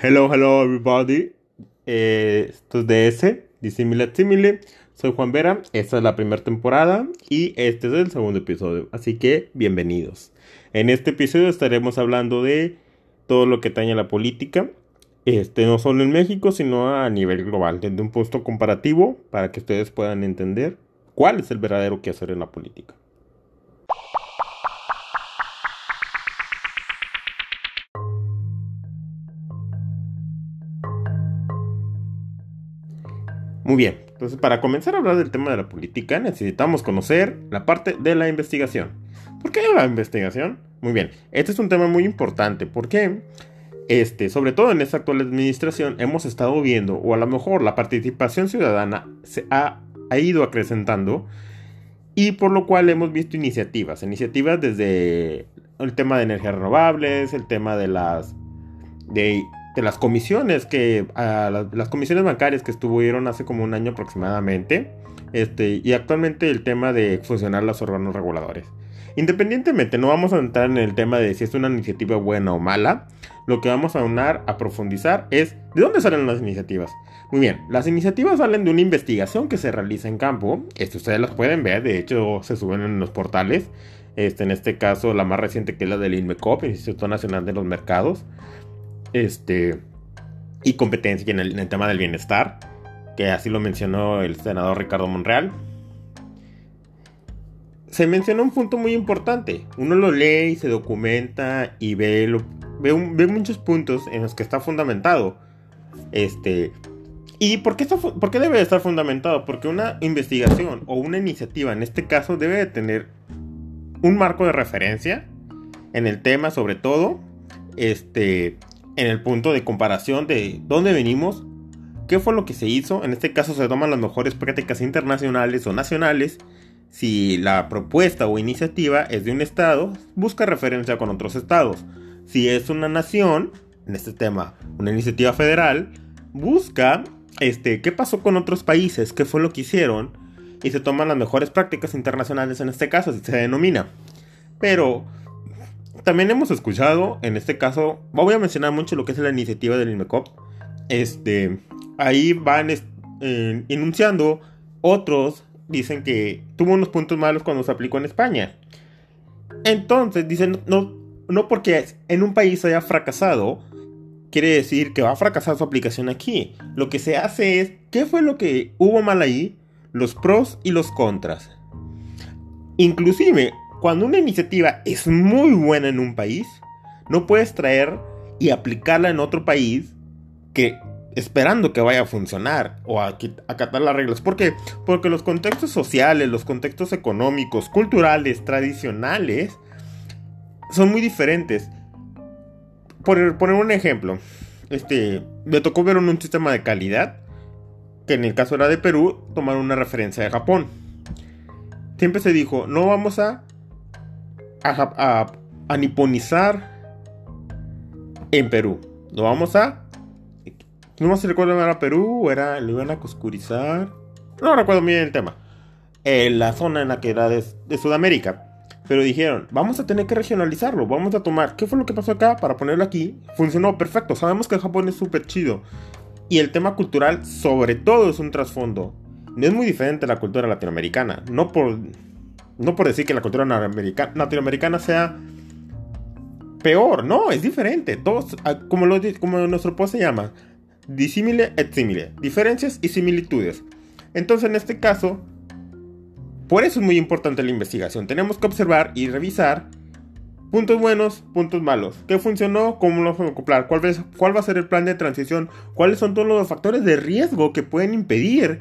Hello, hello everybody. Eh, esto es DS, Dissimile Simile. Soy Juan Vera, esta es la primera temporada y este es el segundo episodio, así que bienvenidos. En este episodio estaremos hablando de todo lo que atañe a la política, este, no solo en México, sino a nivel global, desde un puesto comparativo para que ustedes puedan entender cuál es el verdadero quehacer en la política. Muy bien, entonces para comenzar a hablar del tema de la política necesitamos conocer la parte de la investigación. ¿Por qué la investigación? Muy bien, este es un tema muy importante porque, este, sobre todo en esta actual administración, hemos estado viendo, o a lo mejor la participación ciudadana se ha, ha ido acrecentando, y por lo cual hemos visto iniciativas, iniciativas desde el tema de energías renovables, el tema de las de de las comisiones que las, comisiones bancarias que estuvieron hace como un año aproximadamente este y actualmente el tema de funcionar los órganos reguladores. Independientemente no vamos a entrar en el tema de si es una iniciativa buena o mala. Lo que vamos a unar a profundizar es de dónde salen las iniciativas. Muy bien las iniciativas salen de una investigación que se realiza en campo. Esto ustedes las pueden ver de hecho se suben en los portales. Este, en este caso la más reciente que es la del INMECOP, Instituto Nacional de los Mercados, este, y competencia en el, tema del bienestar, que así lo mencionó el senador Ricardo Monreal. Se menciona un punto muy importante. Uno lo lee y se documenta y ve, ve, muchos puntos en los que está fundamentado. Este, ¿Y por qué, por qué debe estar fundamentado? Porque una investigación o una iniciativa, en este caso, debe de tener un marco de referencia en el tema, sobre todo, este, en el punto de comparación de dónde venimos, qué fue lo que se hizo. En este caso se toman las mejores prácticas internacionales o nacionales. Si la propuesta o iniciativa es de un estado, busca referencia con otros estados. Si es una nación, en este tema, una iniciativa federal, busca este, qué pasó con otros países, qué fue lo que hicieron, y se toman las mejores prácticas internacionales en este caso, se denomina. Pero también hemos escuchado, en este caso, voy a mencionar mucho lo que es la iniciativa del INMECOP. Este, ahí van eh, enunciando, otros dicen que tuvo unos puntos malos cuando se aplicó en España. Entonces, dicen, no, no porque en un país haya fracasado, quiere decir que va a fracasar su aplicación aquí. Lo que se hace es, ¿qué fue lo que hubo mal ahí? Los pros y los contras. Inclusive, cuando una iniciativa es muy buena en un país, no puedes traer y aplicarla en otro país que esperando que vaya a funcionar o a acatar las reglas. ¿Por qué? Porque los contextos sociales, los contextos económicos, culturales, tradicionales, son muy diferentes. Por poner un ejemplo, este, me tocó ver un, un sistema de calidad, que en el caso era de Perú, tomar una referencia de Japón. Siempre se dijo, no vamos a a, niponizar en Perú. Lo vamos a. No se recuerdo era Perú o era. Lo iban a oscurizar. No recuerdo bien el tema. La zona en la que era de, Sudamérica. Pero dijeron, vamos a tener que regionalizarlo, vamos a tomar, ¿qué fue lo que pasó acá para ponerlo aquí? Funcionó perfecto, sabemos que Japón es súper chido. Y el tema cultural, sobre todo, es un trasfondo. No es muy diferente a la cultura latinoamericana. No por no por decir que la cultura latinoamericana sea peor, no, es diferente. Todos, ah, como, lo, como nuestro post se llama, disimile et simile, diferencias y similitudes. Entonces, en este caso, por eso es muy importante la investigación. Tenemos que observar y revisar puntos buenos, puntos malos. ¿Qué funcionó? ¿Cómo lo vamos a acoplar? ¿Cuál, ¿Cuál va a ser el plan de transición? ¿Cuáles son todos los factores de riesgo que pueden impedir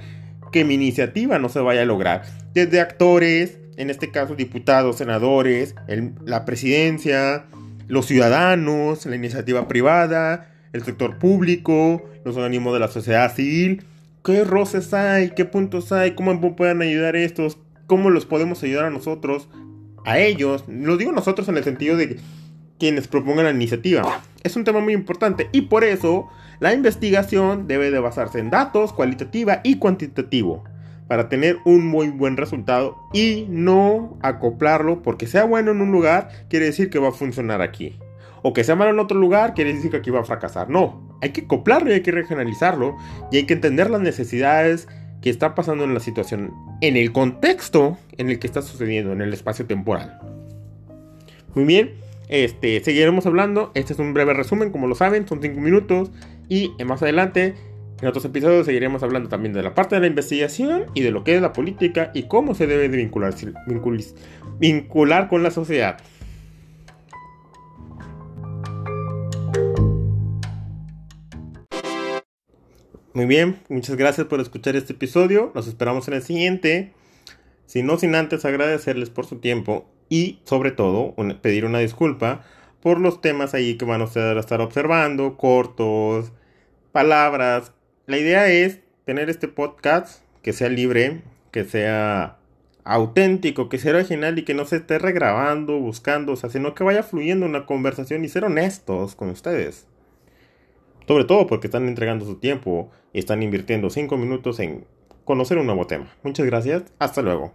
que mi iniciativa no se vaya a lograr? Desde actores, en este caso diputados, senadores, la presidencia, los ciudadanos, la iniciativa privada, el sector público, los organismos de la sociedad civil. ¿Qué roces hay? ¿Qué puntos hay? ¿Cómo pueden ayudar estos? ¿Cómo los podemos ayudar a nosotros? A ellos. Lo digo nosotros en el sentido de quienes propongan la iniciativa. Es un tema muy importante y por eso la investigación debe de basarse en datos, cualitativa y cuantitativo para tener un muy buen resultado y no acoplarlo porque sea bueno en un lugar quiere decir que va a funcionar aquí. O que sea malo en otro lugar quiere decir que aquí va a fracasar. No. hay que acoplarlo y hay que regionalizarlo y hay que entender las necesidades que está pasando en la situación, en el contexto en el que está sucediendo, en el espacio temporal. Muy bien, este, seguiremos hablando. Este es un breve resumen, como lo saben, son 5 minutos. Y más adelante, en otros episodios, seguiremos hablando también de la parte de la investigación y de lo que es la política y cómo se debe de vincular, con la sociedad. Muy bien, muchas gracias por escuchar este episodio. Nos esperamos en el siguiente. Si no sin antes agradecerles por su tiempo y sobre todo pedir una disculpa por los temas ahí que van a estar observando, cortos, palabras. La idea es tener este podcast que sea libre, que sea auténtico, que sea original y que no se esté regrabando, buscando, o sea, sino que vaya fluyendo una conversación y ser honestos con ustedes. Sobre todo porque están entregando su tiempo y están invirtiendo 5 minutos en conocer un nuevo tema. Muchas gracias, hasta luego.